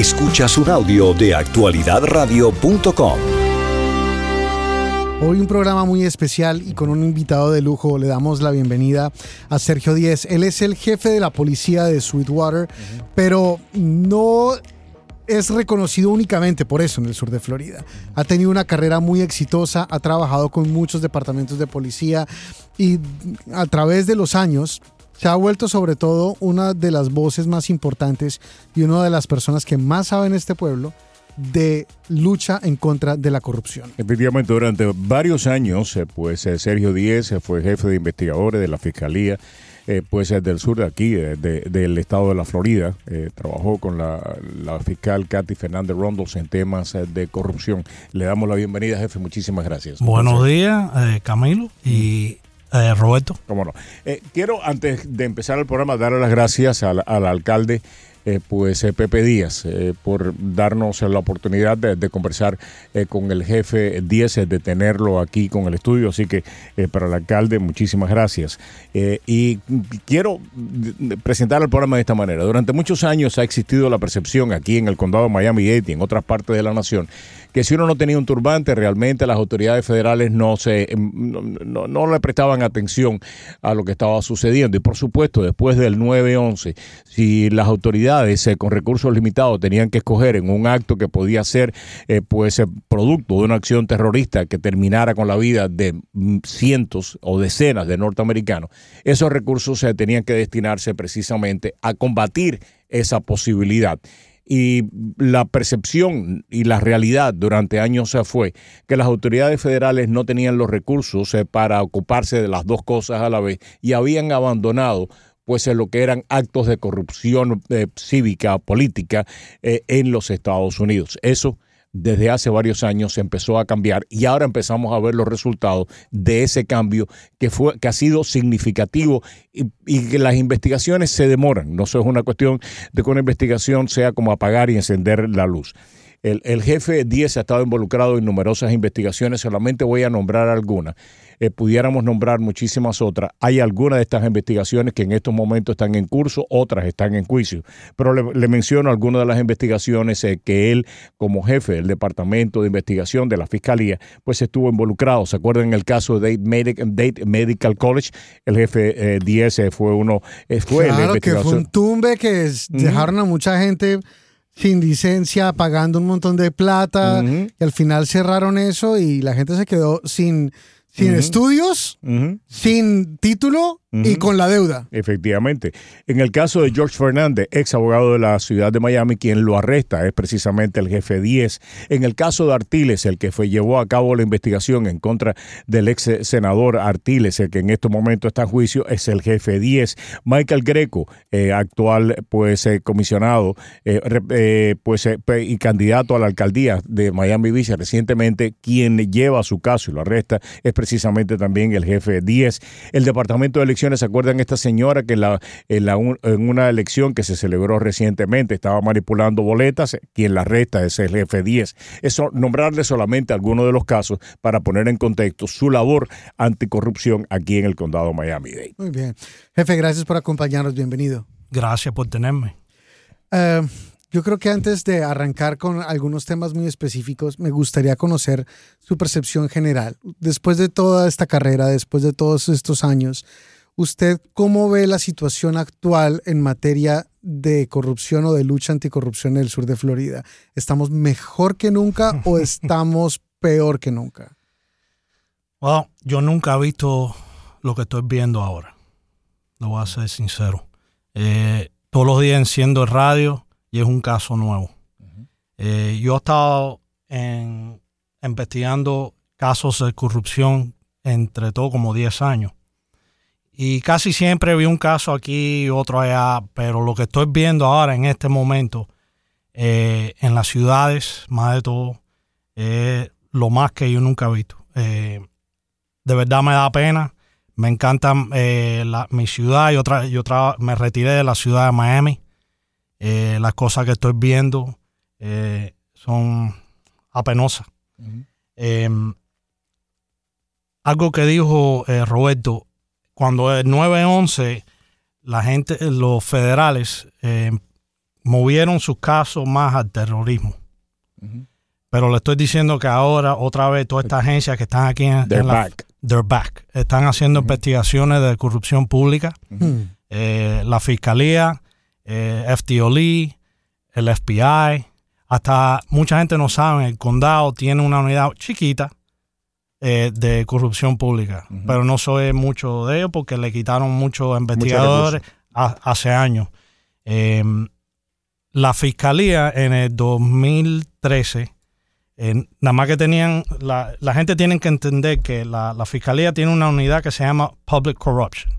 Escuchas un audio de actualidadradio.com. Hoy un programa muy especial y con un invitado de lujo. Le damos la bienvenida a Sergio Díez. Él es el jefe de la policía de Sweetwater, pero no es reconocido únicamente por eso en el sur de Florida. Ha tenido una carrera muy exitosa, ha trabajado con muchos departamentos de policía y a través de los años se ha vuelto sobre todo una de las voces más importantes y una de las personas que más sabe en este pueblo de lucha en contra de la corrupción. Efectivamente, durante varios años, eh, pues eh, Sergio Díez eh, fue jefe de investigadores de la Fiscalía pues del sur de aquí, del estado de la Florida. trabajó con la, fiscal Katy Fernández Rondos en temas de corrupción. Le damos la bienvenida, jefe. Muchísimas gracias. Buenos días, Camilo. Y Roberto. Cómo no. quiero, antes de empezar el programa, darle las gracias al, al alcalde eh, pues eh, Pepe Díaz eh, por darnos la oportunidad de, conversar con el jefe Díaz, de tenerlo aquí con el estudio. Así que para el alcalde, muchísimas gracias. y quiero presentar el programa de esta manera. Durante muchos años ha existido la percepción aquí en el condado de Miami-Dade y en otras partes de la nación que si uno no tenía un turbante, realmente las autoridades federales no, se, em, no, le prestaban atención a lo que estaba sucediendo. Y por supuesto, después del 9-11, si las autoridades eh, con recursos limitados tenían que escoger en un acto que podía ser eh, pues eh, producto de una acción terrorista que terminara con la vida de mm, cientos o decenas de norteamericanos, esos recursos se tenían que destinarse precisamente a combatir esa posibilidad y la percepción y la realidad durante años fue que las autoridades federales no tenían los recursos eh, para ocuparse de las dos cosas a la vez y habían abandonado pues lo que eran actos de corrupción eh, cívica, política eh, en los Estados Unidos. Eso desde hace varios años empezó a cambiar y ahora empezamos a ver los resultados de ese cambio que, fue, que ha sido significativo y, que las investigaciones se demoran. No es una cuestión de que una investigación sea como apagar y encender la luz. El, el jefe Díez ha estado involucrado en numerosas investigaciones, solamente voy a nombrar algunas. Eh, pudiéramos nombrar muchísimas otras. Hay algunas de estas investigaciones que en estos momentos están en curso, otras están en juicio. Pero le, menciono algunas de las investigaciones eh, que él, como jefe del Departamento de Investigación de la Fiscalía, pues estuvo involucrado. ¿Se acuerdan el caso de Date, Medical College? El jefe eh, 10 fue uno, fue claro, que fue un tumbe que dejaron a mucha gente sin licencia, pagando un montón de plata, y al final cerraron eso y la gente se quedó sin sin estudios, sin título y con la deuda. Efectivamente. En el caso de George Fernández, ex abogado de la ciudad de Miami, quien lo arresta es precisamente el jefe 10. En el caso de Artiles, el que fue, llevó a cabo la investigación en contra del ex senador Artiles, el que en estos momentos está en juicio, es el jefe 10. Michael Greco, eh, actual pues eh, comisionado eh, pues y candidato a la alcaldía de Miami Beach recientemente, quien lleva su caso y lo arresta es precisamente también el jefe 10. El Departamento de Elecciones ¿Se acuerdan esta señora que la, en, en, una elección que se celebró recientemente estaba manipulando boletas? Quien la resta es el jefe 10. Eso, nombrarle solamente algunos de los casos para poner en contexto su labor anticorrupción aquí en el condado Miami-Dade. Muy bien. Jefe, gracias por acompañarnos. Bienvenido. Gracias por tenerme. Eh, yo creo que antes de arrancar con algunos temas muy específicos, me gustaría conocer su percepción general. Después de toda esta carrera, después de todos estos años, ¿Usted cómo ve la situación actual en materia de corrupción o de lucha anticorrupción en el sur de Florida? ¿Estamos mejor que nunca o estamos peor que nunca? Bueno, yo nunca he visto lo que estoy viendo ahora. Lo voy a ser sincero. Eh, todos los días enciendo el radio y es un caso nuevo. Eh, yo he estado investigando casos de corrupción entre todo como 10 años. Y casi siempre vi un caso aquí y otro allá, pero lo que estoy viendo ahora en este momento eh, en las ciudades, más de todo, es lo más que yo nunca he visto. Eh, de verdad me da pena. Me encanta eh, mi ciudad. Yo, yo me retiré de la ciudad de Miami. las cosas que estoy viendo son apenosas. Em, algo que dijo Roberto, cuando el 9-11, la gente, los federales, eh, movieron sus casos más al terrorismo. Pero le estoy diciendo que ahora, otra vez, todas estas agencias que están aquí en, They're en la, back. they're back. Están haciendo investigaciones de corrupción pública. Hmm. Eh, la fiscalía, eh, FDOLE, el FBI, hasta mucha gente no sabe, el condado tiene una unidad chiquita eh, de corrupción pública, pero no soy mucho de ellos porque le quitaron muchos investigadores ha- hace años. Eh, la fiscalía en el 2013, eh, nada más que tenían, la, la gente tiene que entender que la, la fiscalía tiene una unidad que se llama Public Corruption.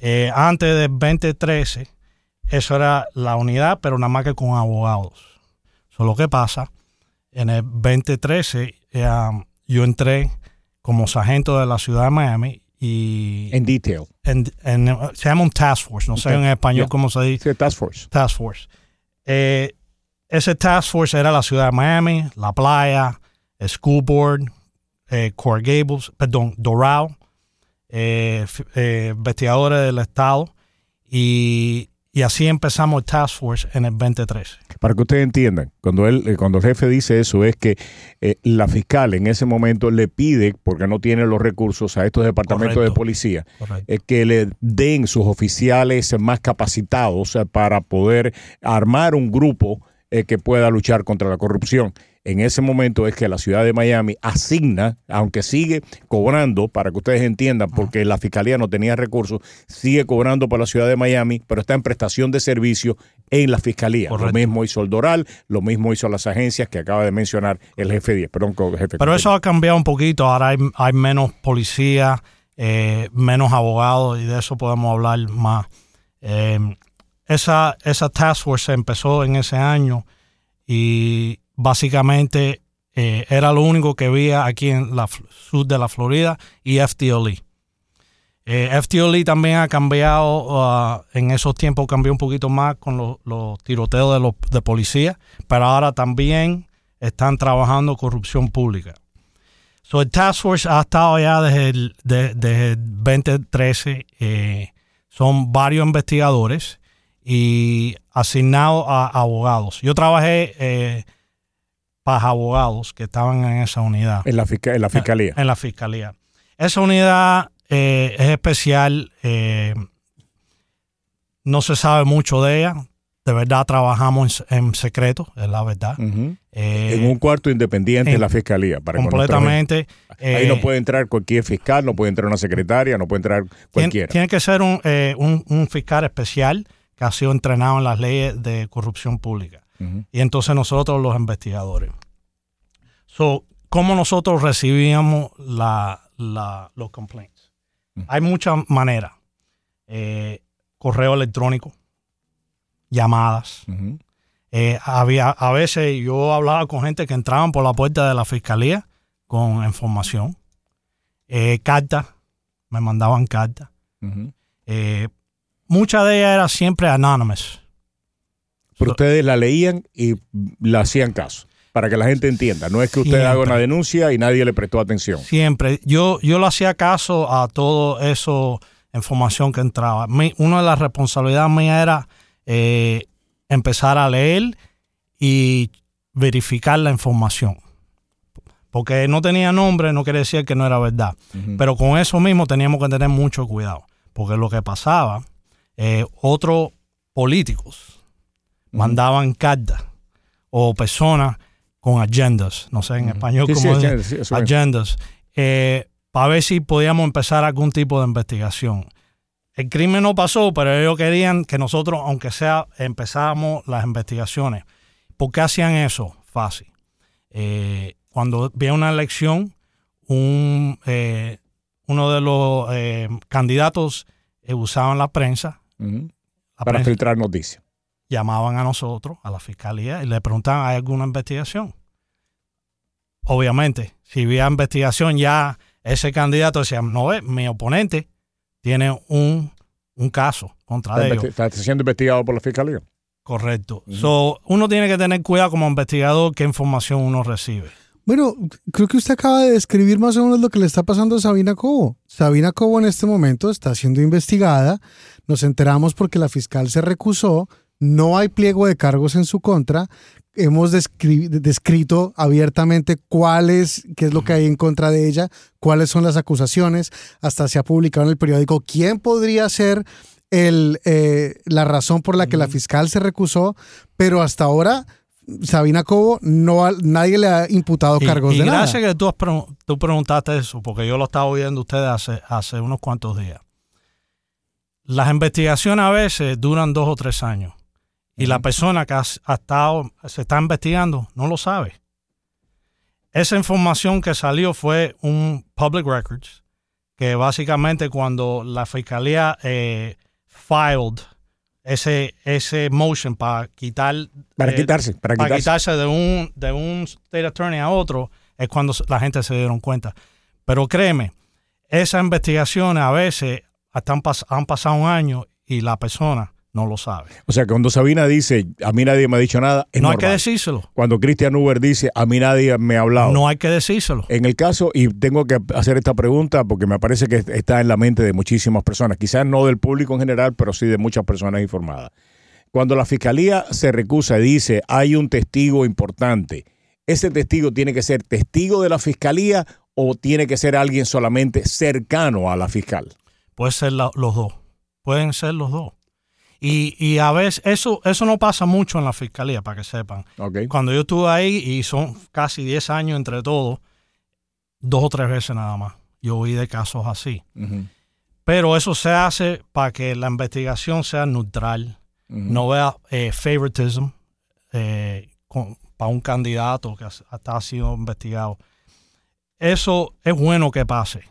Eh, antes del 2013, eso era la unidad, pero nada más que con abogados. Eso lo que pasa, en el 2013 eh, um, yo entré como sargento de la ciudad de Miami y En detail. en- en- se llama un task force, no sé en español Yeah. cómo se dice, Sí, Task Force. task force. Eh, ese task force era la ciudad de Miami, la playa, el school board, eh, Gables, perdón, Doral, eh, f- eh, investigadores del estado y, y así empezamos el task force en el 2013. Para que ustedes entiendan, cuando él, eh, cuando el jefe dice eso es que eh, la fiscal en ese momento le pide, porque no tiene los recursos a estos departamentos de policía, eh, que le den sus oficiales más capacitados eh, para poder armar un grupo eh, que pueda luchar contra la corrupción. En ese momento es que la ciudad de Miami asigna, aunque sigue cobrando, para que ustedes entiendan, porque la fiscalía no tenía recursos, sigue cobrando para la ciudad de Miami, pero está en prestación de servicio en la fiscalía. Correcto. Lo mismo hizo el Doral, lo mismo hizo las agencias que acaba de mencionar el jefe 10. Perdón, co- jefe. Pero eso ha cambiado un poquito. Ahora hay, hay menos policía, eh, menos abogados y de eso podemos hablar más. Eh, esa, esa task force empezó en ese año y básicamente eh, era lo único que había aquí en la sur de la Florida y FDLE. Eh, FDLE también ha cambiado, uh, en esos tiempos cambió un poquito más con los, tiroteos de, los, de policía, pero ahora también están trabajando corrupción pública. So, el Task Force ha estado ya desde el, de- desde el 2013. eh, son varios investigadores y asignados a abogados. Yo trabajé eh, para abogados que estaban en esa unidad En la, fisca- en la fiscalía. en la fiscalía. Esa unidad eh, es especial, eh, no se sabe mucho de ella. De verdad trabajamos en, en secreto, es la verdad. Eh, en un cuarto independiente en- en la fiscalía. Para completamente. Ahí eh, no puede entrar cualquier fiscal, no puede entrar una secretaria, no puede entrar cualquiera. Tiene que ser un, eh, un- un fiscal especial que ha sido entrenado en las leyes de corrupción pública. Y entonces nosotros los investigadores. So, ¿Cómo nosotros recibíamos la, la- los complaints? Hay muchas maneras. Eh, correo electrónico, llamadas. Eh, había, a veces yo hablaba con gente que entraban por la puerta de la fiscalía con información. Eh, cartas, me mandaban cartas. Eh, muchas de ellas eran siempre anonymous. Pero ustedes la leían y la hacían caso. Para que la gente entienda. No es que usted Siempre. haga una denuncia y nadie le prestó atención. Siempre. Yo, yo le hacía caso a todo eso, información que entraba. Mi- una de las responsabilidades mías era eh, empezar a leer y verificar la información. Porque no tenía nombre, no quiere decir que no era verdad. Pero con eso mismo teníamos que tener mucho cuidado. Porque lo que pasaba, eh, otros políticos mandaban cartas o personas con agendas, no sé en español Sí, cómo sí, es, sí, es. agendas, eh, para ver si podíamos empezar algún tipo de investigación. El crimen no pasó, pero ellos querían que nosotros, aunque sea, empezáramos las investigaciones. ¿Por qué hacían eso? Fácil. Eh, cuando había una elección, un, eh, uno de los eh, candidatos usaban la prensa, Para filtrar noticias. llamaban a nosotros, a la fiscalía, y le preguntaban, ¿hay alguna investigación? Obviamente, si había investigación, ya ese candidato decía, no ve, mi oponente tiene un, un caso contra Está, ellos. está siendo investigado por la fiscalía. Correcto. So, uno tiene que tener cuidado como investigador qué información uno recibe. Bueno, creo que usted acaba de describir más o menos lo que le está pasando a Sabina Cobo. Sabina Cobo en este momento está siendo investigada. Nos enteramos porque la fiscal se recusó, no hay pliego de cargos en su contra. Hemos descrito abiertamente cuál es, qué es lo que hay en contra de ella, cuáles son las acusaciones. Hasta se ha publicado en el periódico quién podría ser el, eh, la razón por la que la fiscal se recusó, pero hasta ahora Sabina Cobo no nadie le ha imputado cargos y de nada. gracias que tú, tú preguntaste eso, porque yo lo estaba oyendo ustedes hace, hace unos cuantos días. Las investigaciones a veces duran dos o tres años y la persona que ha, estado, se está investigando no lo sabe. Esa información que salió fue un public records, que básicamente cuando la fiscalía eh, filed ese, ese motion para quitar para eh, quitarse para, quitarse. de un de un state attorney a otro es cuando la gente se dieron cuenta pero créeme esas investigaciones a veces hasta han, pasado un año y la persona no lo sabe. O sea, cuando Sabina dice, a mí nadie me ha dicho nada, no hay que decírselo. Cuando Christian Uber dice, a mí nadie me ha hablado. No hay que decírselo. En el caso, y tengo que hacer esta pregunta porque me parece que está en la mente de muchísimas personas, quizás no del público en general, pero sí de muchas personas informadas. Cuando la fiscalía se recusa y dice, hay un testigo importante, ¿ese testigo tiene que ser testigo de la fiscalía o tiene que ser alguien solamente cercano a la fiscal? Puede ser los dos. Pueden ser los dos. Y, a veces eso, eso no pasa mucho en la fiscalía, para que sepan. Cuando yo estuve ahí, y son casi 10 años entre todos, dos o tres veces nada más. Yo oí de casos así. Pero eso se hace para que la investigación sea neutral, no vea eh, favoritism eh, para un candidato que hasta ha sido investigado. Eso es bueno que pase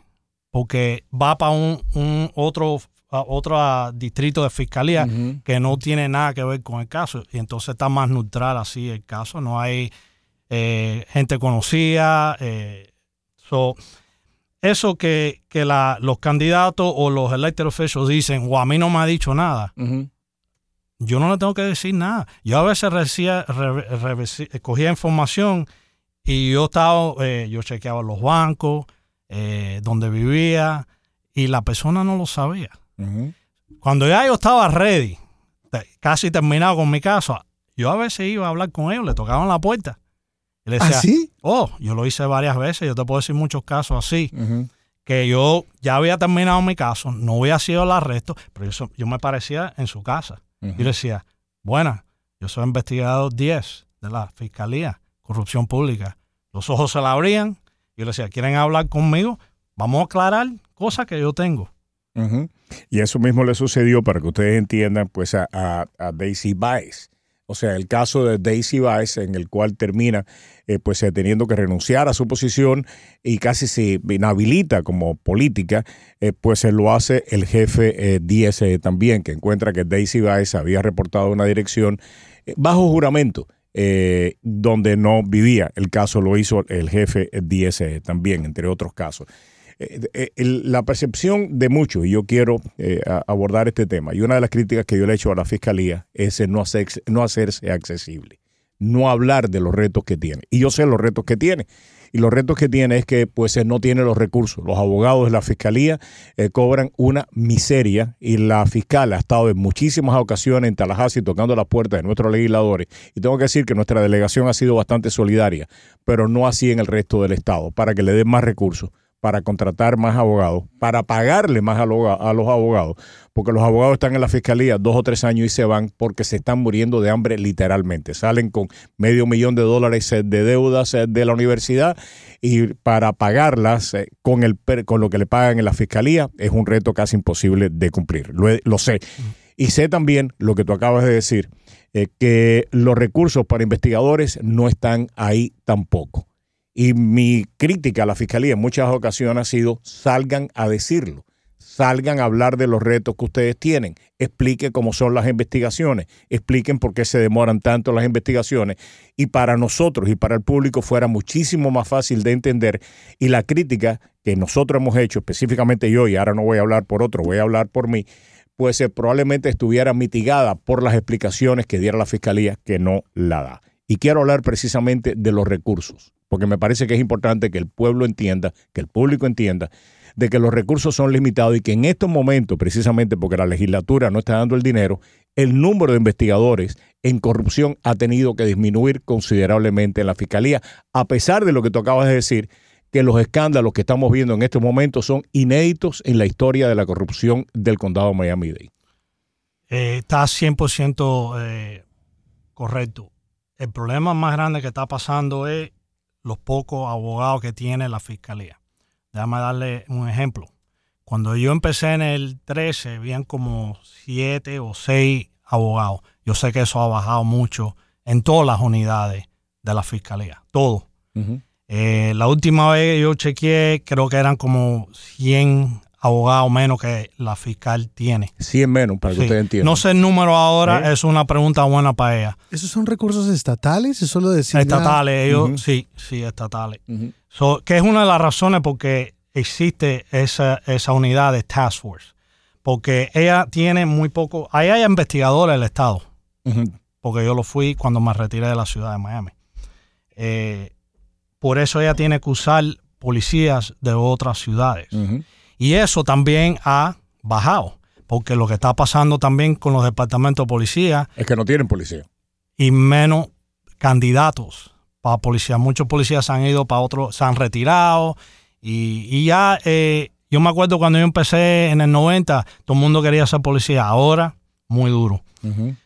porque va para un, otro, otro distrito de fiscalía que no tiene nada que ver con el caso. Y entonces está más neutral así el caso. No hay eh, gente conocida. Eh, eso que, que los candidatos o los elected officials dicen, o a mí no me ha dicho nada. Yo no le tengo que decir nada. Yo a veces recía, cogía información y yo estaba, eh, yo chequeaba los bancos, eh, donde vivía, y la persona no lo sabía. Cuando ya yo estaba ready, casi terminado con mi caso, yo a veces iba a hablar con ellos, le tocaban la puerta. Y le decía, ¿Ah, Oh, yo lo hice varias veces, yo te puedo decir muchos casos así, que yo ya había terminado mi caso, no había sido el arresto, pero yo, yo me parecía en su casa. Y le decía, buena, yo soy investigador 10 de la Fiscalía, Corrupción Pública. Los ojos se la abrían, yo le decía, ¿quieren hablar conmigo? Vamos a aclarar cosas que yo tengo. Y eso mismo le sucedió, para que ustedes entiendan, pues a, Daisy Baez. O sea, el caso de Daisy Baez, en el cual termina eh, pues eh, teniendo que renunciar a su posición y casi se inhabilita como política, eh, pues se lo hace el jefe 10 también, que encuentra que Daisy Baez había reportado una dirección bajo juramento eh, donde no vivía. El caso lo hizo el jefe 10 también, entre otros casos. Eh, eh, la percepción de muchos, y yo quiero abordar este tema, y una de las críticas que yo le he hecho a la fiscalía es no, no hacerse accesible, no hablar de los retos que tiene. Y yo sé los retos que tiene y los retos que tiene es que pues no tiene los recursos. Los abogados de la fiscalía eh, cobran una miseria y la fiscal ha estado en muchísimas ocasiones en Tallahassee tocando las puertas de nuestros legisladores y tengo que decir que nuestra delegación ha sido bastante solidaria, pero no así en el resto del estado, para que le den más recursos para contratar más abogados, para pagarle más a, los abogados, porque los abogados están en la fiscalía dos o tres años y se van porque se están muriendo de hambre literalmente. Salen con medio millón de dólares de deudas eh, de la universidad y para pagarlas eh, con, el, con lo que le pagan en la fiscalía es un reto casi imposible de cumplir. Lo, sé. Y sé también lo que tú acabas de decir, eh, que los recursos para investigadores no están ahí tampoco. Y mi crítica a la fiscalía en muchas ocasiones ha sido salgan a decirlo, salgan a hablar de los retos que ustedes tienen, expliquen cómo son las investigaciones, expliquen por qué se demoran tanto las investigaciones y para nosotros y para el público fuera muchísimo más fácil de entender y la crítica que nosotros hemos hecho, específicamente yo, y ahora no voy a hablar por otro, voy a hablar por mí, pues eh, probablemente estuviera mitigada por las explicaciones que diera la fiscalía que no la da. Y quiero hablar precisamente de los recursos porque me parece que es importante que el pueblo entienda, que el público entienda, de que los recursos son limitados y que en estos momentos, precisamente porque la legislatura no está dando el dinero, el número de investigadores en corrupción ha tenido que disminuir considerablemente en la fiscalía, a pesar de lo que tú acabas de decir, que los escándalos que estamos viendo en este momento son inéditos en la historia de la corrupción del condado de Miami-Dade. Eh, está 100% eh, correcto. El problema más grande que está pasando es los pocos abogados que tiene la fiscalía. Déjame darle un ejemplo. Cuando yo empecé en el 13, habían como 7 o 6 abogados. Yo sé que eso ha bajado mucho en todas las unidades de la fiscalía, todo. Eh, la última vez que yo chequeé, creo que eran como 100 abogados menos que la fiscal tiene. 100 menos, para que usted entienda. No sé el número ahora, ¿Eh? es una pregunta buena para ella. ¿Esos son recursos estatales? ¿Eso lo decía? Estatales, ellos, sí, sí, estatales. que es una de las razones por qué existe esa, esa unidad de Task Force. Porque ella tiene muy poco. Ahí hay investigadores del Estado. Porque yo lo fui cuando me retiré de la ciudad de Miami. Eh, por eso ella tiene que usar policías de otras ciudades. Y eso también ha bajado, porque lo que está pasando también con los departamentos de policía... Es que no tienen policía. Y menos candidatos para policía. Muchos policías se han ido para otros, se han retirado. Y, ya, eh, yo me acuerdo cuando yo empecé en el 90, todo el mundo quería ser policía. Ahora, muy duro.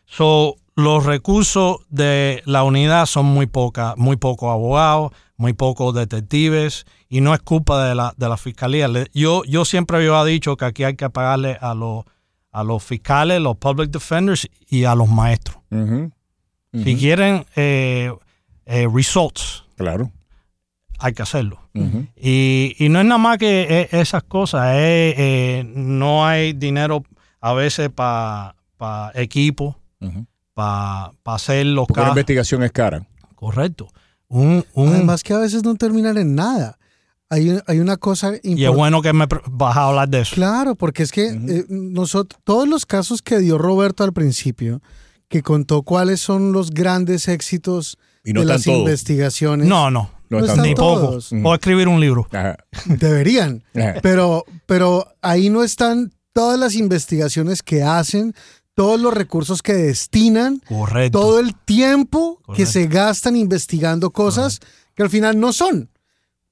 So, los recursos de la unidad son muy poca, muy pocos abogados, muy pocos detectives y no es culpa de la, de la fiscalía. Yo, yo siempre había dicho que aquí hay que pagarle a los, a los fiscales, los public defenders y a los maestros. Si quieren eh, eh, results, claro. hay que hacerlo. y, no es nada más que eh, esas cosas, no hay dinero a veces para equipo para hacer los Porque la investigación es cara. Correcto. Además que a veces no terminan en nada. Hay, hay una cosa importante. Y es bueno que me vas a hablar de eso. Claro, porque es que eh, nosotros, todos los casos que dio Roberto al principio, que contó cuáles son los grandes éxitos de las investigaciones. No, no. No, están, ni todos. poco. O escribir un libro. Deberían. Pero, pero ahí no están todas las investigaciones que hacen, todos los recursos que destinan, todo el tiempo que se gastan investigando cosas que al final no son.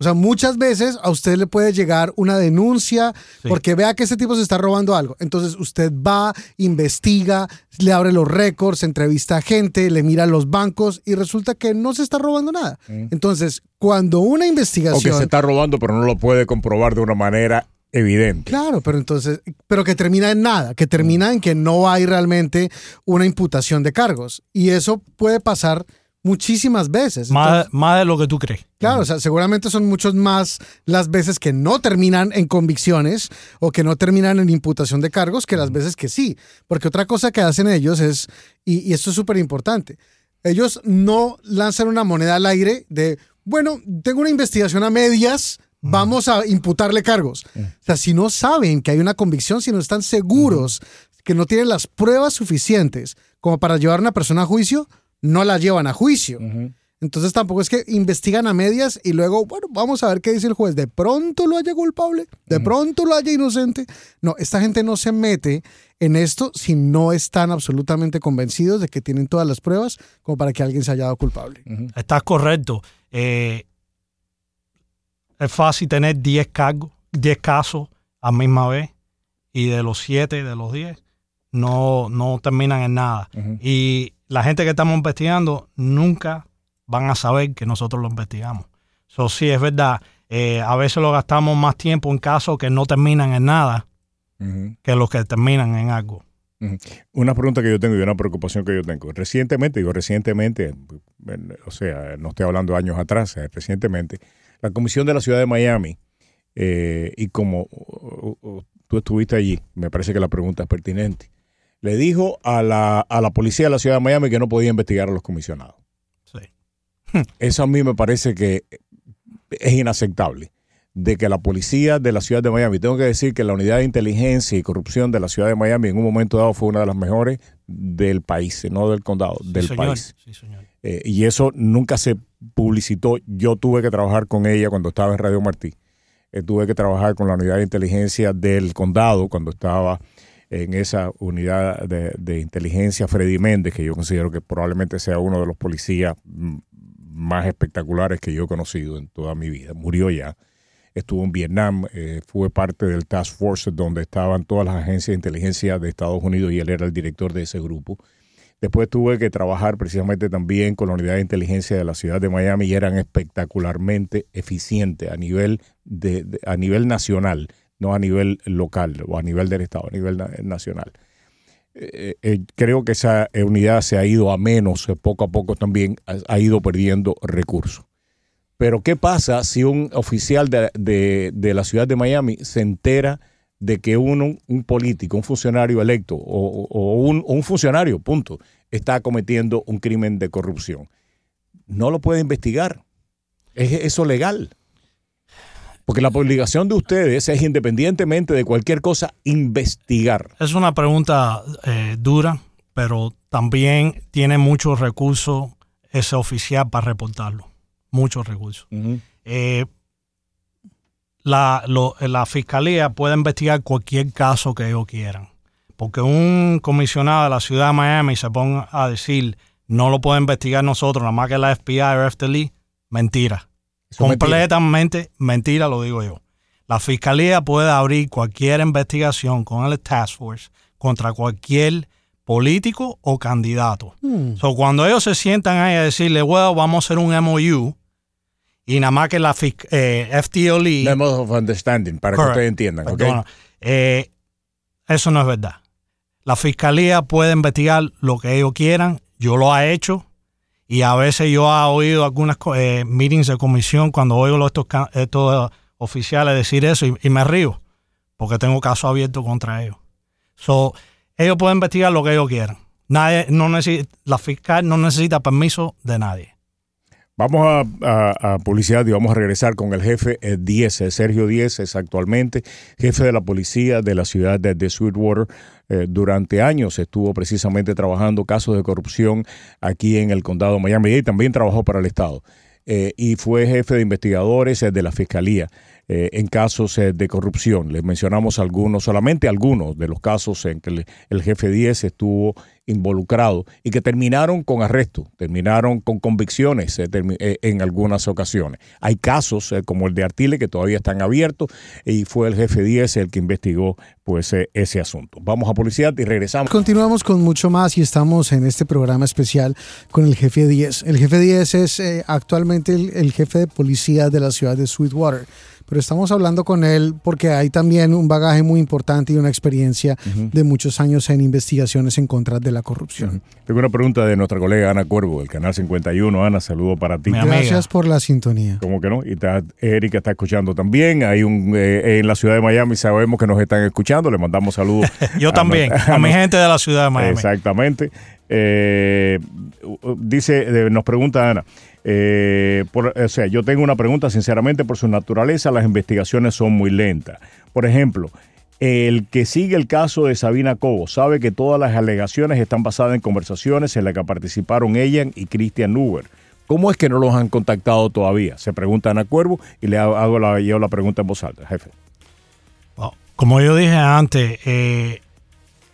O sea, muchas veces a usted le puede llegar una denuncia porque vea que ese tipo se está robando algo. Entonces usted va, investiga, le abre los récords, entrevista a gente, le mira los bancos y resulta que no se está robando nada. Mm. Entonces, cuando una investigación... O que se está robando pero no lo puede comprobar de una manera evidente. Claro, pero entonces, pero que termina en nada, que termina en que no hay realmente una imputación de cargos. Y eso puede pasar muchísimas veces. Más, más de lo que tú crees. Claro, o sea, seguramente son muchos más las veces que no terminan en convicciones o que no terminan en imputación de cargos que las veces que sí. Porque otra cosa que hacen ellos es, y, y esto es súper importante, ellos no lanzan una moneda al aire de, bueno, tengo una investigación a medias, vamos a imputarle cargos. O sea, si no saben que hay una convicción, si no están seguros que no tienen las pruebas suficientes como para llevar a una persona a juicio, no la llevan a juicio. Entonces tampoco es que investigan a medias y luego, bueno, vamos a ver qué dice el juez. De pronto lo haya culpable, de pronto lo haya inocente. No, esta gente no se mete en esto si no están absolutamente convencidos de que tienen todas las pruebas como para que alguien se haya dado culpable. Estás correcto. Eh, es fácil tener 10 cargos, 10 casos a misma vez y de los 7, de los 10, no, no terminan en nada. Y la gente que estamos investigando nunca van a saber que nosotros lo investigamos. Eso sí, es verdad. Eh, a veces lo gastamos más tiempo en casos que no terminan en nada que los que terminan en algo. Una pregunta que yo tengo y una preocupación que yo tengo. Recientemente, digo recientemente, o sea, no estoy hablando años atrás, recientemente, la Comisión de la Ciudad de Miami, eh, y como tú estuviste allí, me parece que la pregunta es pertinente, le dijo a la, a la policía de la Ciudad de Miami que no podía investigar a los comisionados. Sí. Eso a mí me parece que es inaceptable de que la policía de la ciudad de Miami, tengo que decir que la unidad de inteligencia y corrupción de la ciudad de Miami en un momento dado fue una de las mejores del país, no del condado, del país. Sí, señor. Eh, y eso nunca se publicitó. Yo tuve que trabajar con ella cuando estaba en Radio Martí. Eh, tuve que trabajar con la unidad de inteligencia del condado cuando estaba en esa unidad de, de inteligencia Freddy Méndez, que yo considero que probablemente sea uno de los policías mm, más espectaculares que yo he conocido en toda mi vida. Murió ya estuvo en Vietnam, eh, fue parte del Task Force donde estaban todas las agencias de inteligencia de Estados Unidos y él era el director de ese grupo. Después tuve que trabajar precisamente también con la unidad de inteligencia de la ciudad de Miami y eran espectacularmente eficientes a nivel, de, a nivel nacional, no a nivel local o a nivel del Estado, a nivel nacional. Eh, eh, creo que esa unidad se ha ido a menos, poco a poco también ha ido perdiendo recursos. Pero ¿qué pasa si un oficial de, la ciudad de Miami se entera de que uno, un político, un funcionario electo o, un, funcionario, punto, está cometiendo un crimen de corrupción? No lo puede investigar. ¿Es eso legal? Porque la obligación de ustedes es, independientemente de cualquier cosa, investigar. Es una pregunta eh, dura, pero también tiene muchos recursos ese oficial para reportarlo muchos recursos. Eh, la, la fiscalía puede investigar cualquier caso que ellos quieran. Porque un comisionado de la ciudad de Miami se ponga a decir, no lo puede investigar nosotros, nada más que la FBI o FTL, mentira. Completamente mentira. lo digo yo. La fiscalía puede abrir cualquier investigación con el Task Force contra cualquier político o candidato. Hmm. cuando ellos se sientan ahí a decirle, bueno, vamos a hacer un MOU, y nada más que la eh, FTLE. Memo of Understanding, para que ustedes entiendan. Eh, eso no es verdad. La fiscalía puede investigar lo que ellos quieran. Yo lo he hecho. Y a veces yo he oído algunas eh, meetings de comisión cuando oigo estos, estos oficiales decir eso y, me río. Porque tengo caso abierto contra ellos. So, ellos pueden investigar lo que ellos quieran. Nadie, no necesita, la fiscal no necesita permiso de nadie. Vamos a, publicidad y vamos a regresar con el jefe 10, eh, eh, Sergio 10 es actualmente jefe de la policía de la ciudad de, Sweetwater. Eh, durante años estuvo precisamente trabajando casos de corrupción aquí en el condado de Miami y también trabajó para el Estado. y fue jefe de investigadores de la Fiscalía en casos de corrupción. Les mencionamos algunos, solamente algunos de los casos en que el, jefe 10 estuvo involucrados y que terminaron con arresto, terminaron con convicciones eh, eh, en algunas ocasiones. Hay casos eh, como el de Artile que todavía están abiertos y fue el jefe 10 el que investigó pues ese asunto. Vamos a policía y regresamos. Continuamos con mucho más y estamos en este programa especial con el jefe 10. El jefe 10 es actualmente el jefe de policía de la ciudad de Sweetwater pero estamos hablando con él porque hay también un bagaje muy importante y una experiencia de muchos años en investigaciones en contra de la corrupción. Tengo una pregunta de nuestra colega Ana Cuervo, del Canal 51. Ana, saludo para ti. Gracias por la sintonía. ¿Cómo que no? Y está, Erika está escuchando también. Hay un eh, en la ciudad de Miami sabemos que nos están escuchando. Le mandamos saludos. Yo también, a, mi gente de la ciudad de Miami. Exactamente. Eh, dice, nos pregunta Ana. Eh, o sea, yo tengo una pregunta, sinceramente, por su naturaleza, las investigaciones son muy lentas. Por ejemplo, el que sigue el caso de Sabina Cobo sabe que todas las alegaciones están basadas en conversaciones en las que participaron ella y Christian Uber. ¿Cómo es que no los han contactado todavía? Se pregunta Ana Cuervo y le hago la, yo la pregunta en voz alta, jefe. como yo dije antes, eh,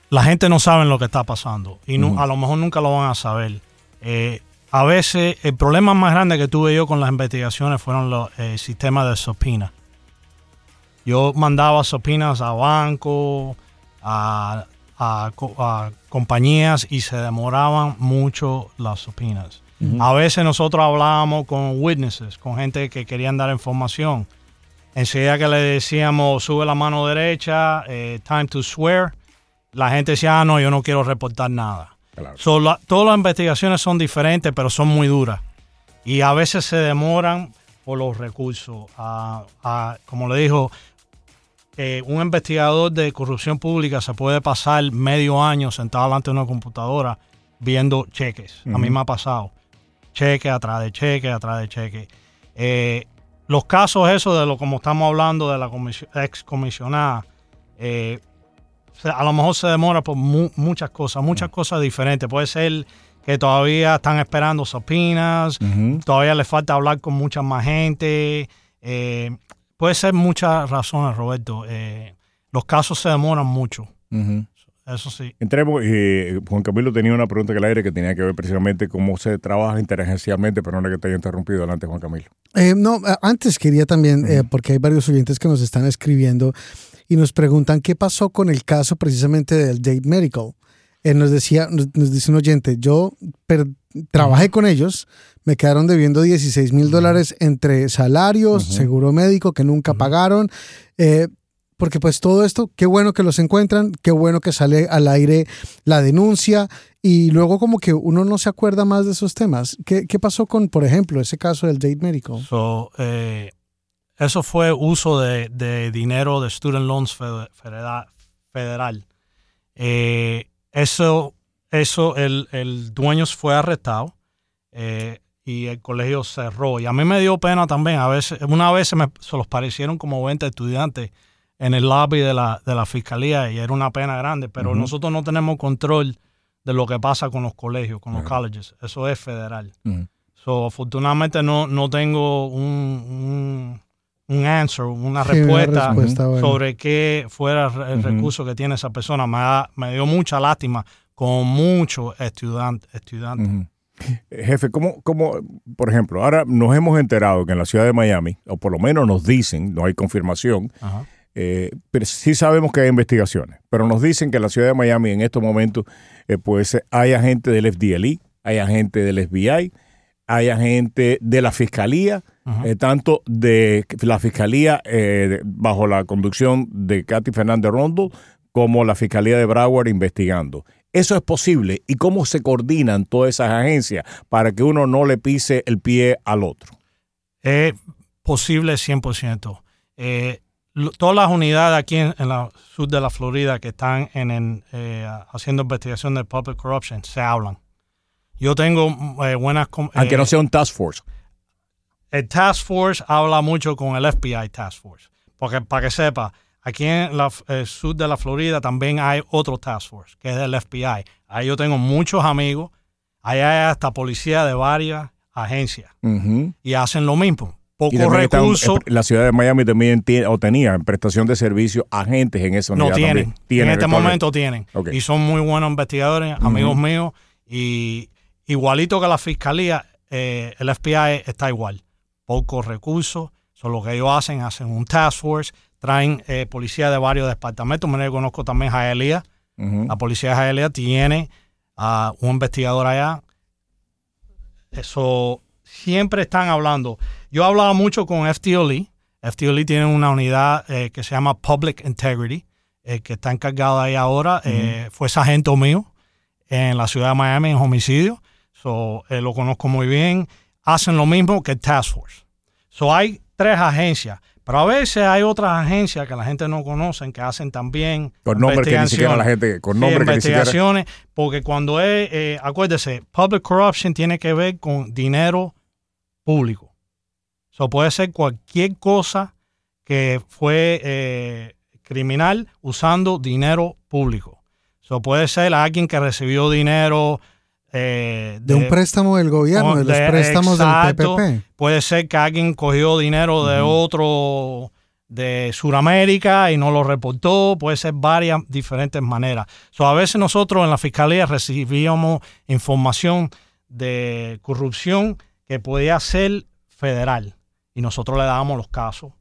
la gente no sabe lo que está pasando y no, a lo mejor nunca lo van a saber. Eh, a veces el problema más grande que tuve yo con las investigaciones fueron los eh, sistemas de sopina. Yo mandaba sopinas a bancos, a, compañías y se demoraban mucho las sopinas. A veces nosotros hablábamos con witnesses, con gente que querían dar información. Enseguida que le decíamos, sube la mano derecha, eh, time to swear, la gente decía, ah, no, yo no quiero reportar nada todas las investigaciones son diferentes, pero son muy duras. Y a veces se demoran por los recursos. como le dijo, eh, un investigador de corrupción pública se puede pasar medio año sentado delante de una computadora viendo cheques. A mí me ha pasado. Cheque atrás de cheque, atrás de cheque. Eh, los casos esos de lo como estamos hablando de la ex comisionada, eh, a lo mejor se demora por muchas cosas, muchas mm. cosas diferentes. Puede ser que todavía están esperando sopinas, todavía les falta hablar con mucha más gente. Eh, puede ser muchas razones, Roberto. Eh, los casos se demoran mucho. eso sí. Entremos, y Juan Camilo tenía una pregunta que el aire que tenía que ver precisamente cómo se trabaja interagencialmente, pero no que te haya interrumpido. Adelante, Juan Camilo. Eh, no, antes quería también, eh, porque hay varios oyentes que nos están escribiendo y nos preguntan qué pasó con el caso precisamente del Date Medical. Eh, nos decía, nos, dice un oyente, yo trabajé con ellos, me quedaron debiendo 16 mil dólares entre salarios, seguro médico que nunca pagaron. Eh, porque pues todo esto, qué bueno que los encuentran, qué bueno que sale al aire la denuncia y luego como que uno no se acuerda más de esos temas. ¿Qué, qué pasó con, por ejemplo, ese caso del Date Medical? So, eh, eso fue uso de, dinero de Student Loans Federal. Eh, eso, eso el, el, dueño fue arrestado eh, y el colegio cerró. Y a mí me dio pena también. A veces, una vez se, me, se los parecieron como 20 estudiantes en el lobby de la, de la fiscalía y era una pena grande, pero nosotros no tenemos control de lo que pasa con los colegios, con los colleges. Eso es federal. so, afortunadamente no, no tengo un un answer, una respuesta, sobre qué fuera el recurso que tiene esa persona. Me, dio mucha lástima con muchos estudiantes. estudiantes. Jefe, ¿cómo, ¿cómo, por ejemplo, ahora nos hemos enterado que en la ciudad de Miami, o por lo menos nos dicen, no hay confirmación, eh, pero sí sabemos que hay investigaciones, pero nos dicen que en la ciudad de Miami en estos momentos, eh, pues hay agentes del FDLE, hay agentes del FBI, hay agentes de la Fiscalía, eh, tanto de la Fiscalía eh, bajo la conducción de Katy Fernández Rondo como la Fiscalía de Broward investigando. ¿Eso es posible? ¿Y cómo se coordinan todas esas agencias para que uno no le pise el pie al otro? Es posible 100%. Eh, todas las unidades aquí en, la sur de la Florida que están en, haciendo investigación de public corruption se hablan. Yo tengo buenas... Aunque no sea un task force el Task Force habla mucho con el FBI Task Force. Porque para que sepa, aquí en el sur de la Florida también hay otro Task Force, que es el FBI. Ahí yo tengo muchos amigos. Ahí hay hasta policía de varias agencias. Y hacen lo mismo. Poco recursos. La ciudad de Miami también tiene, o tenía en prestación de servicio agentes en esa unidad. No tienen. en este momento tienen. Y son muy buenos investigadores, amigos míos. Y igualito que la fiscalía, eh, el FBI está igual pocos recursos. Son que ellos hacen, hacen un task force, traen eh, policía de varios departamentos. Me conozco también a Jaelía. La policía de Jaelía tiene a un investigador allá. Eso siempre están hablando. Yo hablaba mucho con FTOLE. FTOLE tiene una unidad eh, que se llama Public Integrity, eh, que está encargada ahí ahora. fue sargento mío en la ciudad de Miami en homicidio. So, lo conozco muy bien hacen lo mismo que el Task Force. So hay tres agencias, pero a veces hay otras agencias que la gente no conoce que hacen también con nombres que ni siquiera la gente con nombres investigaciones, porque cuando es, eh, acuérdese, public corruption tiene que ver con dinero público. Eso puede ser cualquier cosa que fue eh, criminal usando dinero público. Eso puede ser alguien que recibió dinero eh, de, un préstamo del gobierno, de, los préstamos del PPP. Puede ser que alguien cogió dinero de otro de Sudamérica y no lo reportó, puede ser varias diferentes maneras. a veces nosotros en la fiscalía recibíamos información de corrupción que podía ser federal y nosotros le dábamos los casos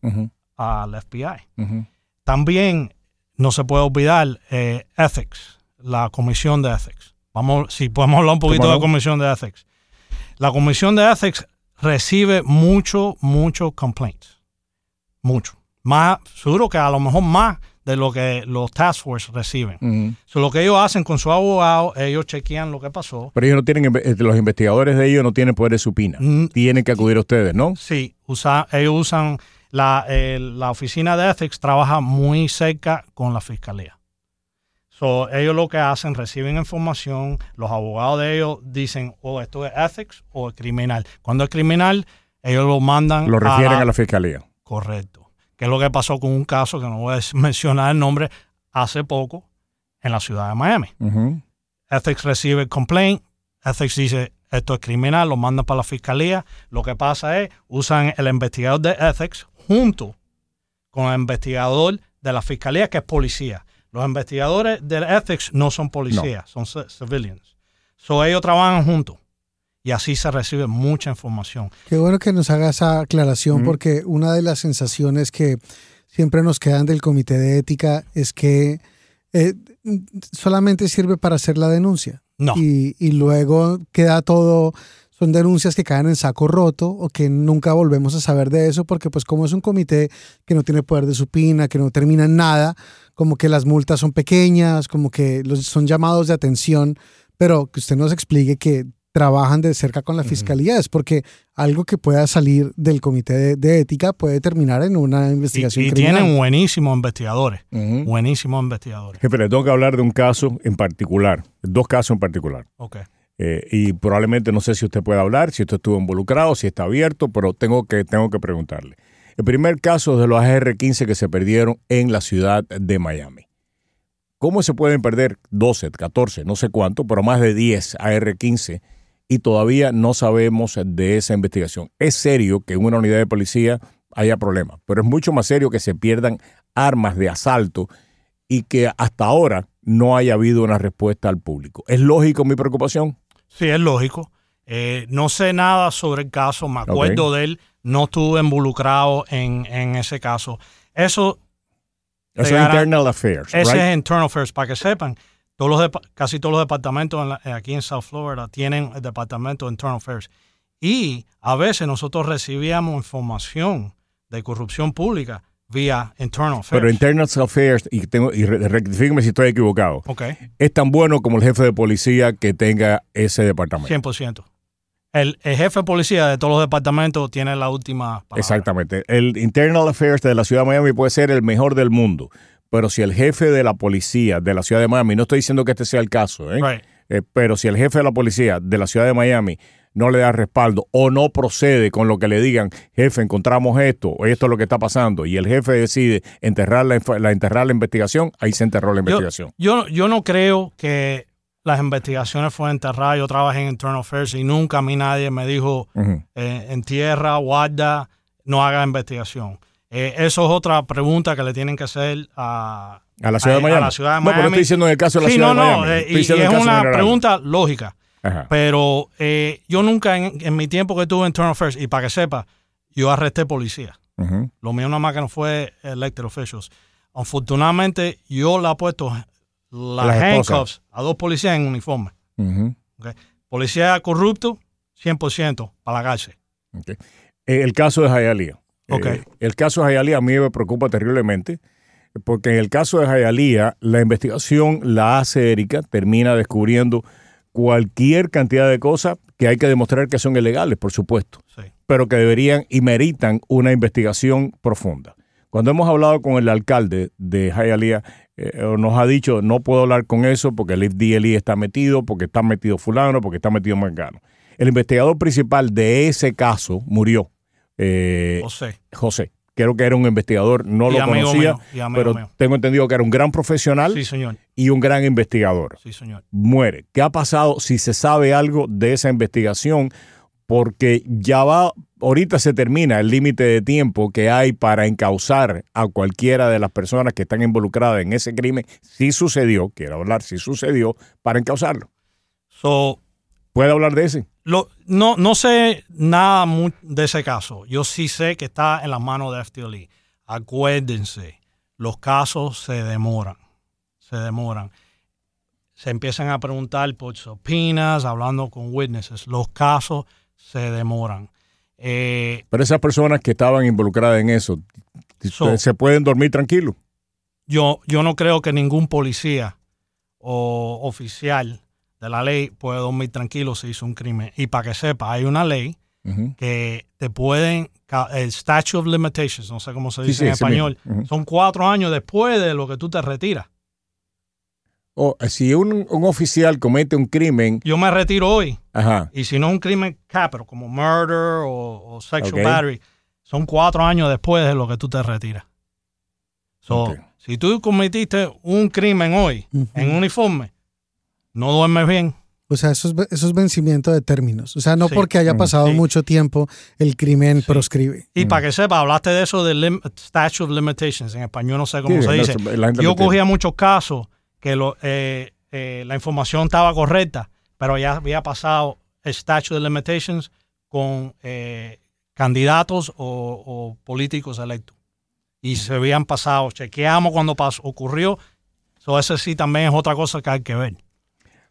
al FBI. También no se puede olvidar eh, Ethics, la comisión de Ethics. Vamos, si podemos hablar un poquito de la Comisión de Ethics. La Comisión de Ethics recibe mucho, mucho complaints. Mucho. Más, seguro que a lo mejor más de lo que los task force reciben. lo que ellos hacen con su abogado, ellos chequean lo que pasó. Pero ellos no tienen, eh, los investigadores de ellos no tienen poder de supina. Mm. tienen que acudir a ustedes, ¿no? Sí, usa, ellos usan, la, eh, la oficina de ethics trabaja muy cerca con la fiscalía. So, ellos lo que hacen, reciben información, los abogados de ellos dicen, oh, esto es ethics o es criminal. Cuando es criminal, ellos lo mandan. Lo refieren a la, fiscalía. Correcto. Que es lo que pasó con un caso que no voy a mencionar el nombre hace poco en la ciudad de Miami. Ethics recibe el complaint, Ethics dice, esto es criminal, lo mandan para la fiscalía. Lo que pasa es, usan el investigador de Ethics junto con el investigador de la fiscalía, que es policía Los investigadores del ethics no son policías, son civilians. So ellos trabajan juntos y así se recibe mucha información. Qué bueno que nos haga esa aclaración porque una de las sensaciones que siempre nos quedan del comité de ética es que eh, solamente sirve para hacer la denuncia. No. Y, y, luego queda todo, son denuncias que caen en saco roto o que nunca volvemos a saber de eso porque pues como es un comité que no tiene poder de supina, que no termina en nada, como que las multas son pequeñas, como que los, son llamados de atención, pero que usted nos explique que trabajan de cerca con la fiscalía, es porque algo que pueda salir del comité de, ética puede terminar en una investigación y, y tienen buenísimos investigadores, buenísimos investigadores. Jefe, le tengo que hablar de un caso en particular, dos casos en particular. Ok. Eh, y probablemente no sé si usted puede hablar, si usted estuvo involucrado, si está abierto, pero tengo que, tengo que preguntarle. El primer caso es de los AR-15 que se perdieron en la ciudad de Miami. ¿Cómo se pueden perder 12, 14, no sé cuánto, pero más de 10 AR-15 y todavía no sabemos de esa investigación? Es serio que en una unidad de policía haya problemas, pero es mucho más serio que se pierdan armas de asalto y que hasta ahora no haya habido una respuesta al público. ¿Es lógico mi preocupación? Sí, es lógico. Eh, no sé nada sobre el caso, me acuerdo de él, no estuve involucrado en, ese caso. Eso, es internal affairs. Ese es internal affairs, para que sepan. Todos los casi todos los departamentos aquí en South Florida tienen el departamento de internal affairs. Y a veces nosotros recibíamos información de corrupción pública vía internal affairs. Pero internal affairs, y, tengo, y rectifíqueme si estoy equivocado, okay. es tan bueno como el jefe de policía que tenga ese departamento. 100%. El, jefe de policía de todos los departamentos tiene la última palabra. Exactamente. El internal affairs de la ciudad de Miami puede ser el mejor del mundo, pero si el jefe de la policía de la ciudad de Miami, no estoy diciendo que este sea el caso, ¿eh? Eh, pero si el jefe de la policía de la ciudad de Miami no le da respaldo o no procede con lo que le digan, jefe, encontramos esto, o esto es lo que está pasando, y el jefe decide enterrar la, enterrar la investigación, ahí se enterró la investigación. Yo, yo, no creo que las investigaciones fueron enterradas. Yo trabajé en Internal Affairs y nunca a mí nadie me dijo eh, en tierra, guarda, no haga investigación. Eh, eso es otra pregunta que le tienen que hacer a, a la ciudad de Miami. A la ciudad de Miami. No, pero estoy diciendo en el caso de la ciudad no, de Miami. No, y, es una pregunta lógica. Pero eh, yo nunca en, mi tiempo que estuve en Internal Affairs, y para que sepa, yo arresté policía. Lo mío nada más que no fue elected officials. Afortunadamente, yo le he puesto las, handcuffs a dos policías en uniforme. Policía corrupto, 100% para la cárcel. Eh, el caso de Jayalía. Eh, el caso de Jayalía a mí me preocupa terriblemente porque en el caso de Jayalía la investigación la hace Erika, termina descubriendo cualquier cantidad de cosas que hay que demostrar que son ilegales, por supuesto, pero que deberían y meritan una investigación profunda. Cuando hemos hablado con el alcalde de Hialeah, eh, nos ha dicho, no puedo hablar con eso porque el FDLE está metido, porque está metido fulano, porque está metido mangano. El investigador principal de ese caso murió. Eh, José. José creo que era un investigador, no lo conocía, pero tengo entendido que era un gran profesional y un gran investigador. Sí, señor. Muere. ¿Qué ha pasado si se sabe algo de esa investigación? Porque ya va, ahorita se termina el límite de tiempo que hay para encauzar a cualquiera de las personas que están involucradas en ese crimen, si sucedió, quiero hablar, si sucedió, para encauzarlo. So, ¿Puede hablar de ese? Lo, no, no sé nada de ese caso. Yo sí sé que está en las manos de FTLE. Acuérdense, los casos se demoran. Se demoran. Se empiezan a preguntar por sopinas, hablando con witnesses. Los casos se demoran. Eh, Pero esas personas que estaban involucradas en eso, ¿se pueden dormir tranquilos? Yo, yo no creo que ningún policía o oficial de la ley puede dormir tranquilo si hizo un crimen. Y para que sepa, hay una ley que te pueden, el statute of limitations, no sé cómo se dice en español, son cuatro años después de lo que tú te retiras. O si un, oficial comete un crimen. Yo me retiro hoy. Ajá. Y si no un crimen capital, como murder o, sexual battery, son cuatro años después de lo que tú te retiras. So, Si tú cometiste un crimen hoy en uniforme, no duermes bien, O sea, eso es, eso es vencimiento de términos. O sea, no Sí. porque haya Mm, pasado sí. mucho tiempo, el crimen proscribe. Y para que sepa, hablaste de eso del lim- statute of limitations. En español no sé cómo Sí, se dice. la Yo cogía muchos casos que lo, eh, eh, la información estaba correcta, pero ya había pasado el statute of limitations con eh, candidatos o, o políticos electos. Y se habían pasado, chequeamos cuando pasó, ocurrió. So, eso sí también es otra cosa que hay que ver.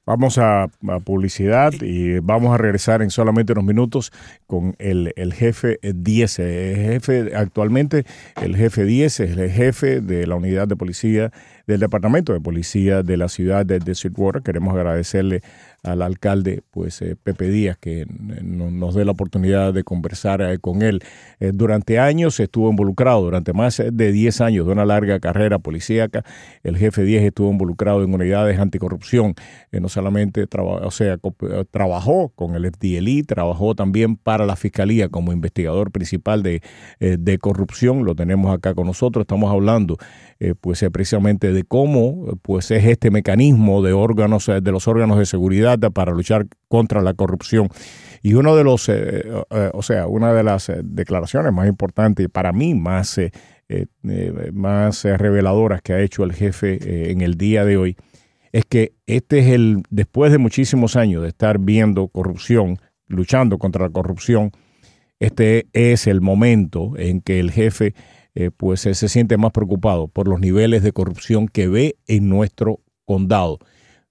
Vamos a, a publicidad y vamos a regresar en solamente unos minutos con el, el jefe 10. El jefe, actualmente el jefe 10 es el jefe de la unidad de policía del departamento de policía de la ciudad de, de Sweetwater. Queremos agradecerle al alcalde, pues eh, Pepe Díaz, que eh, no- nos dé la oportunidad de conversar eh, con él. Durante años estuvo involucrado, durante más de 10 años de una larga carrera policíaca, el jefe 10 estuvo involucrado en unidades anticorrupción. No solamente o sea, trabajó con el FDLI, trabajó también para la fiscalía como investigador principal de, de corrupción. Lo tenemos acá con nosotros. Estamos hablando eh, pues eh, precisamente de cómo pues es este mecanismo de órganos eh, de los órganos de seguridad para luchar contra la corrupción. Y uno de los o sea una de las declaraciones más importantes para mí más más reveladoras que ha hecho el jefe en el día de hoy es que este es el después de muchísimos años de estar viendo corrupción luchando contra la corrupción este es el momento en que el jefe eh, pues eh, se siente más preocupado por los niveles de corrupción que ve en nuestro condado.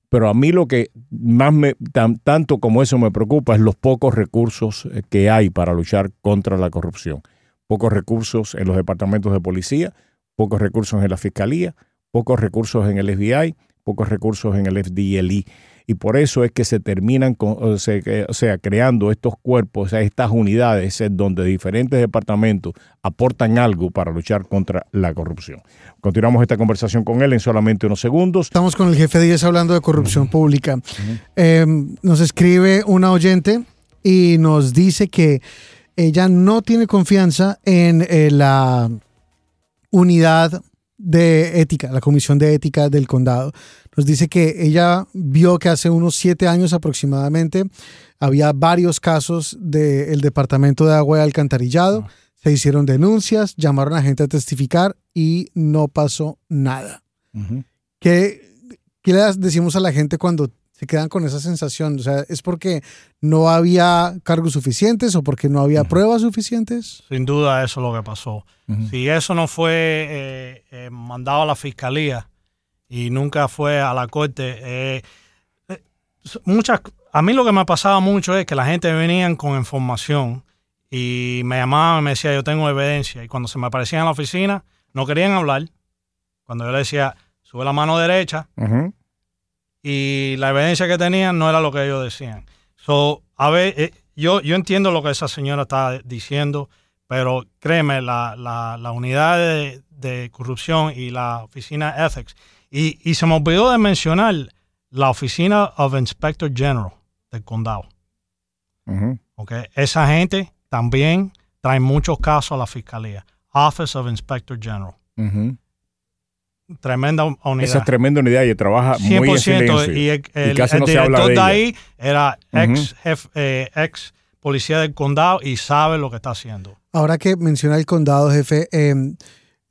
Pero a mí lo que más me, tan- tanto como eso me preocupa es los pocos recursos eh, que hay para luchar contra la corrupción. Pocos recursos en los departamentos de policía, pocos recursos en la fiscalía, pocos recursos en el FBI, pocos recursos en el FDLI. Y por eso es que se terminan, o, sea, creando estos cuerpos, estas unidades donde diferentes departamentos aportan algo para luchar contra la corrupción. Continuamos esta conversación con él en solamente unos segundos. Estamos con el jefe 10 hablando de corrupción pública. Eh, nos escribe una oyente y nos dice que ella no tiene confianza en eh, la unidad de ética, la comisión de ética del condado. Nos dice que ella vio que hace unos siete años aproximadamente había varios casos del Departamento de Agua y Alcantarillado. Se hicieron denuncias, llamaron a gente a testificar y no pasó nada. ¿Qué, qué le decimos a la gente cuando se quedan con esa sensación? O sea, ¿es porque no había cargos suficientes o porque no había pruebas suficientes? Sin duda eso es lo que pasó. Si eso no fue eh, eh, mandado a la fiscalía y nunca fue a la corte, eh, eh, muchas, a mí lo que me pasaba mucho es que la gente venían con información y me llamaban y me decía yo tengo evidencia y cuando se me aparecían en la oficina no querían hablar. Cuando yo le decía sube la mano derecha. Y la evidencia que tenían no era lo que ellos decían. So, a ver, eh, yo, yo entiendo lo que esa señora está diciendo, pero créeme, la, la, la unidad de, de corrupción y la oficina Ethics, y, y se me olvidó de mencionar la oficina of Inspector General del condado. Ujú. ¿ok? Esa gente también trae muchos casos a la fiscalía. Office of Inspector General. Tremenda unidad. Esa es tremenda unidad y trabaja muy en 100% silencio. y el, el- casi el no se habla director de ahí era ex, jef- eh, ex policía del condado y sabe lo que está haciendo. Ahora que menciona el condado, jefe, eh,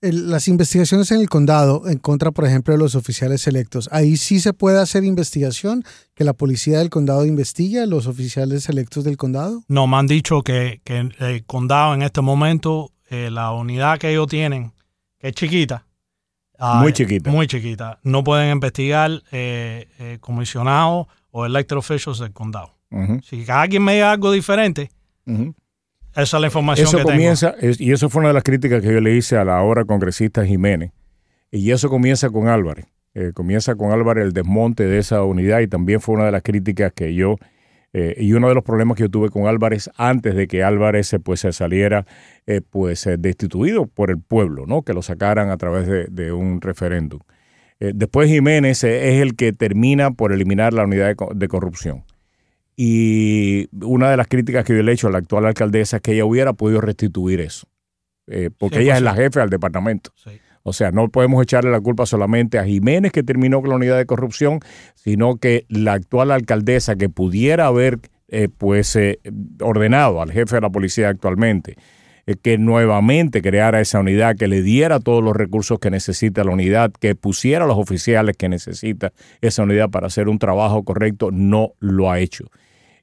el- las investigaciones en el condado en contra, por ejemplo, de los oficiales electos, ahí sí se puede hacer investigación, que la policía del condado investigue a los oficiales electos del condado. No, me han dicho que, que el condado en este momento, eh, la unidad que ellos tienen, que es chiquita, ah, Muy chiquita. Muy chiquita. No pueden investigar eh, eh, comisionados o elected officials del condado. Si alguien me diga algo diferente, esa es la información Eso que comienza, es- y eso fue una de las críticas que yo le hice a la ahora congresista Jiménez. Y eso comienza con Álvarez. Eh, comienza con Álvarez el desmonte de esa unidad y también fue una de las críticas que yo, eh, y uno de los problemas que yo tuve con Álvarez antes de que Álvarez eh, pues, se saliera eh, pues, eh, destituido por el pueblo, ¿no? que lo sacaran a través de, de un referéndum. Eh, después Jiménez es el que termina por eliminar la unidad de, co- de corrupción. Y una de las críticas que yo le he hecho a la actual alcaldesa es que ella hubiera podido restituir eso, porque ella es la jefe del departamento. Sí. O sea, no podemos echarle la culpa solamente a Jiménez que terminó con la unidad de corrupción, sino que la actual alcaldesa que pudiera haber eh, pues eh, ordenado al jefe de la policía actualmente eh, que nuevamente creara esa unidad, que le diera todos los recursos que necesita la unidad, que pusiera a los oficiales que necesita esa unidad para hacer un trabajo correcto, no lo ha hecho.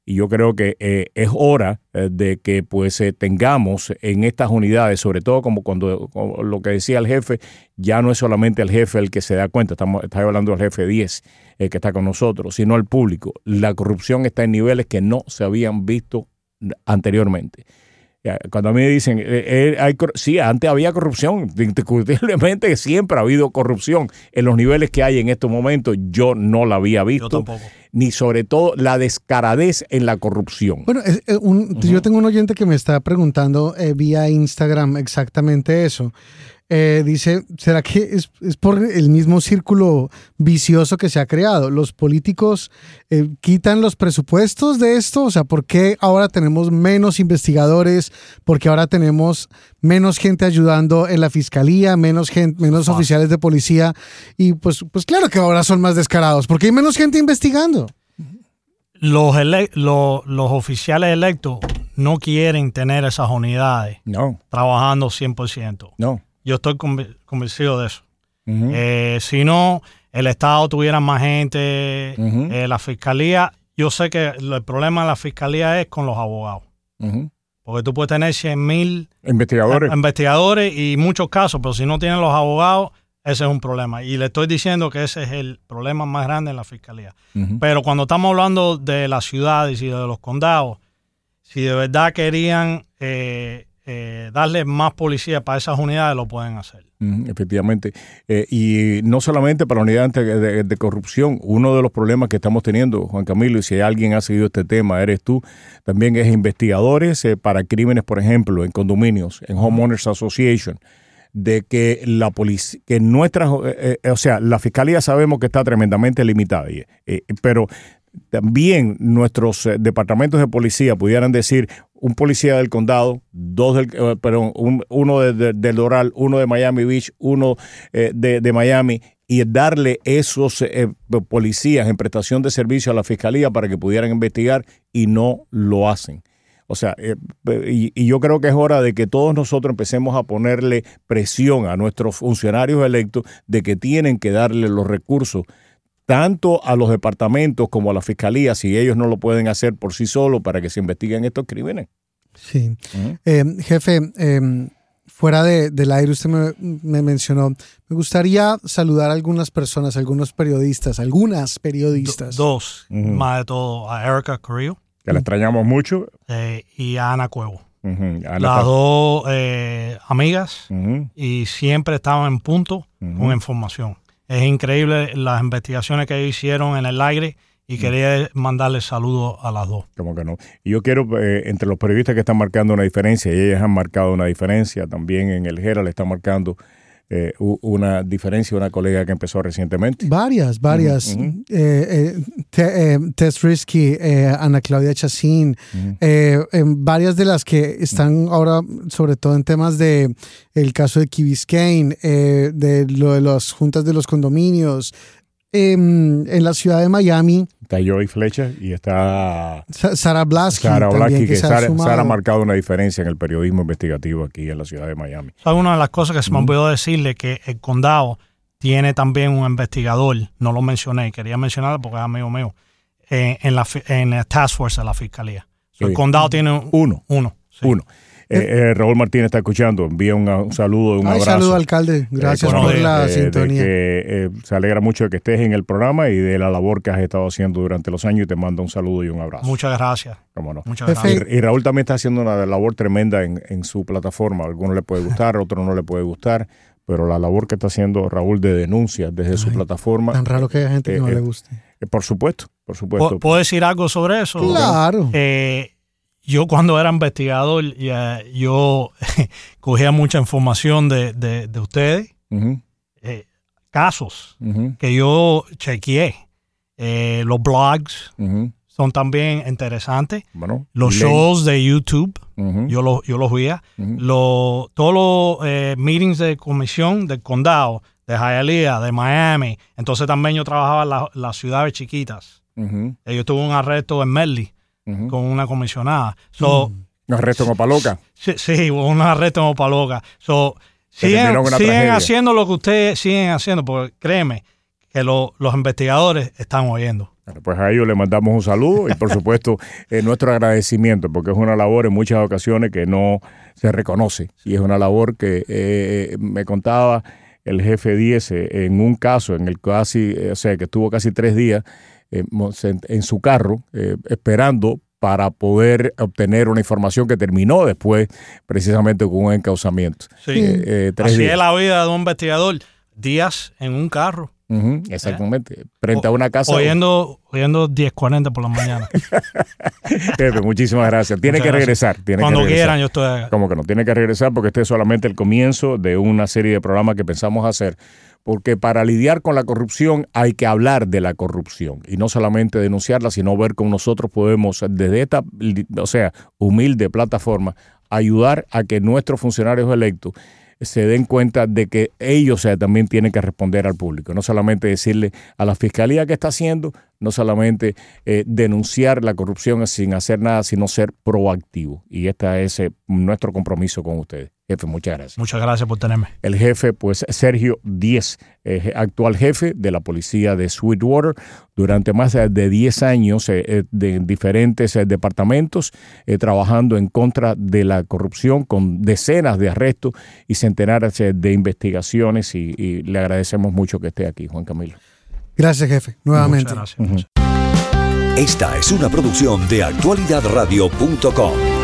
Y yo creo que eh, es hora eh, de que pues eh, tengamos en estas unidades, sobre todo como cuando lo que decía el jefe, ya no es solamente el jefe el que se da cuenta, estamos, hablando del jefe 10 que está con nosotros, sino el público. La corrupción está en niveles que no se habían visto anteriormente. Cuando a mí me dicen, eh, hay, sí, antes había corrupción, indiscutiblemente siempre ha habido corrupción en los niveles que hay en estos momentos, yo no la había visto. Ni sobre todo la descaradez en la corrupción. Bueno, yo tengo un oyente que me está preguntando eh, vía Instagram exactamente eso. Eh, dice, ¿será que es, por el mismo círculo vicioso que se ha creado? ¿Los políticos eh, quitan los presupuestos de esto? O sea, ¿por qué ahora tenemos menos investigadores? ¿Por qué ahora tenemos menos gente ayudando en la fiscalía, menos, gente, menos oficiales de policía? Y pues, pues claro que ahora son más descarados, porque hay menos gente investigando. Los, los oficiales electos no quieren tener esas unidades no. trabajando 100%. No. Yo estoy convencido de eso. Eh, si no, el Estado tuviera más gente, eh, la fiscalía, yo sé que el problema de la fiscalía es con los abogados. Porque tú puedes tener 100 mil investigadores. investigadores y muchos casos, pero si no tienen los abogados, ese es un problema. Y le estoy diciendo que ese es el problema más grande en la fiscalía. Pero cuando estamos hablando de las ciudades y de los condados, si de verdad querían eh, eh, darle más policía para esas unidades, lo pueden hacer. efectivamente. Eh, y no solamente para la unidad de, corrupción, uno de los problemas que estamos teniendo, Juan Camilo, y si alguien ha seguido este tema, eres tú, también es investigadores eh, para crímenes, por ejemplo, en condominios, en Homeowners Association de que la policía, que nuestras, o sea, la fiscalía sabemos que está tremendamente limitada, pero también nuestros departamentos de policía pudieran decir, un policía del condado, dos del, eh, perdón, uno del Doral, uno de Miami Beach, uno eh, de, Miami, y darle esos eh, policías en prestación de servicio a la fiscalía para que pudieran investigar y no lo hacen. O sea, y, y, yo creo que es hora de que todos nosotros empecemos a ponerle presión a nuestros funcionarios electos de que tienen que darle los recursos tanto a los departamentos como a la fiscalía, si ellos no lo pueden hacer por sí solos para que se investiguen estos crímenes. Sí. Eh, jefe, em, fuera de, del aire usted me, mencionó, me gustaría saludar a algunas personas, algunos periodistas, algunas periodistas. dos, más de todo, a Erika Carrillo. Que la extrañamos mucho. Eh, y a Ana Cuevo. Las dos eh, amigas y siempre estaban en punto con información. Es increíble las investigaciones que hicieron en el aire y mm. quería mandarle saludos a las dos. Como que no. Y yo quiero, eh, entre los periodistas que están marcando una diferencia, y ellas han marcado una diferencia, también en el Herald está marcando eh, una diferencia, una colega que empezó recientemente. Varias, varias. Eh, Tess Risky, Ana Claudia Chacín, varias de las que están ahora, sobre todo en temas de el caso de Key Biscayne, de lo de las juntas de los condominios, en, la ciudad de Miami. Está Joey Fletcher y está Sara Blasky. Sara Blasky, que, Sara, ha marcado una diferencia en el periodismo investigativo aquí en la ciudad de Miami. una de las cosas que se me olvidó decirle que el condado tiene también un investigador, no lo mencioné, quería mencionarlo porque es amigo mío, en, la, en la Task Force de la Fiscalía. el condado tiene uno. Uno. Uno. Eh, eh, Raúl Martínez está escuchando. Envía un, saludo, un Ay, abrazo. saludo, alcalde. Gracias por la sintonía. que, se alegra mucho de que estés en el programa y de la labor que has estado haciendo durante los años y te manda un saludo y un abrazo. Muchas gracias. Cómo no. Muchas gracias. Y, Raúl también está haciendo una labor tremenda en, su plataforma. A algunos le puede gustar, a otros no le puede gustar pero la labor que está haciendo Raúl de denuncia desde su plataforma. Tan raro que haya gente que no le guste. por supuesto, por supuesto. ¿Puedo decir algo sobre eso? Claro. Eh, yo cuando era investigador, yo cogía mucha información de, ustedes, eh, casos que yo chequeé. Eh, los blogs son también interesantes. los shows de YouTube yo los yo los veía. todos los eh, meetings de comisión del condado, de Hialeah, de Miami. Entonces también yo trabajaba en las ciudades chiquitas. Yo tuve un arresto en Con una comisionada. So, ¿Un arresto en Opaloca? Sí, sí, un arresto en Opaloca. So, siguen, haciendo lo que ustedes siguen haciendo, porque créeme que los investigadores están oyendo. pues a ellos le mandamos un saludo y por supuesto eh, nuestro agradecimiento, porque es una labor en muchas ocasiones que no se reconoce y es una labor que eh, me contaba el jefe 10 eh, en un caso en el casi, o sea, que estuvo casi tres días en, su carro esperando para poder obtener una información que terminó después precisamente con un encauzamiento. Sí. Así es la vida de un investigador. Días en un carro exactamente. Frente a una casa. Oyendo, oyendo 10.40 por la mañana. Jefe, muchísimas gracias. Tiene que regresar. Tiene Cuando que quieran, yo estoy. Como que no, tiene que regresar porque este es solamente el comienzo de una serie de programas que pensamos hacer. Porque para lidiar con la corrupción hay que hablar de la corrupción y no solamente denunciarla, sino ver cómo nosotros podemos, desde esta, o sea, humilde plataforma, ayudar a que nuestros funcionarios electos se den cuenta de que ellos también tienen que responder al público, no solamente decirle a la fiscalía qué está haciendo, no solamente eh, denunciar la corrupción sin hacer nada, sino ser proactivo. Y este es eh, nuestro compromiso con ustedes. Jefe, muchas gracias. Muchas gracias por tenerme. El jefe, pues Sergio Díez, actual jefe de la policía de Sweetwater, durante más de 10 años eh, de diferentes departamentos, trabajando en contra de la corrupción con decenas de arrestos y centenares de investigaciones. Y, y le agradecemos mucho que esté aquí, Juan Camilo. Gracias, jefe, nuevamente. Esta es una producción de actualidadradio.com.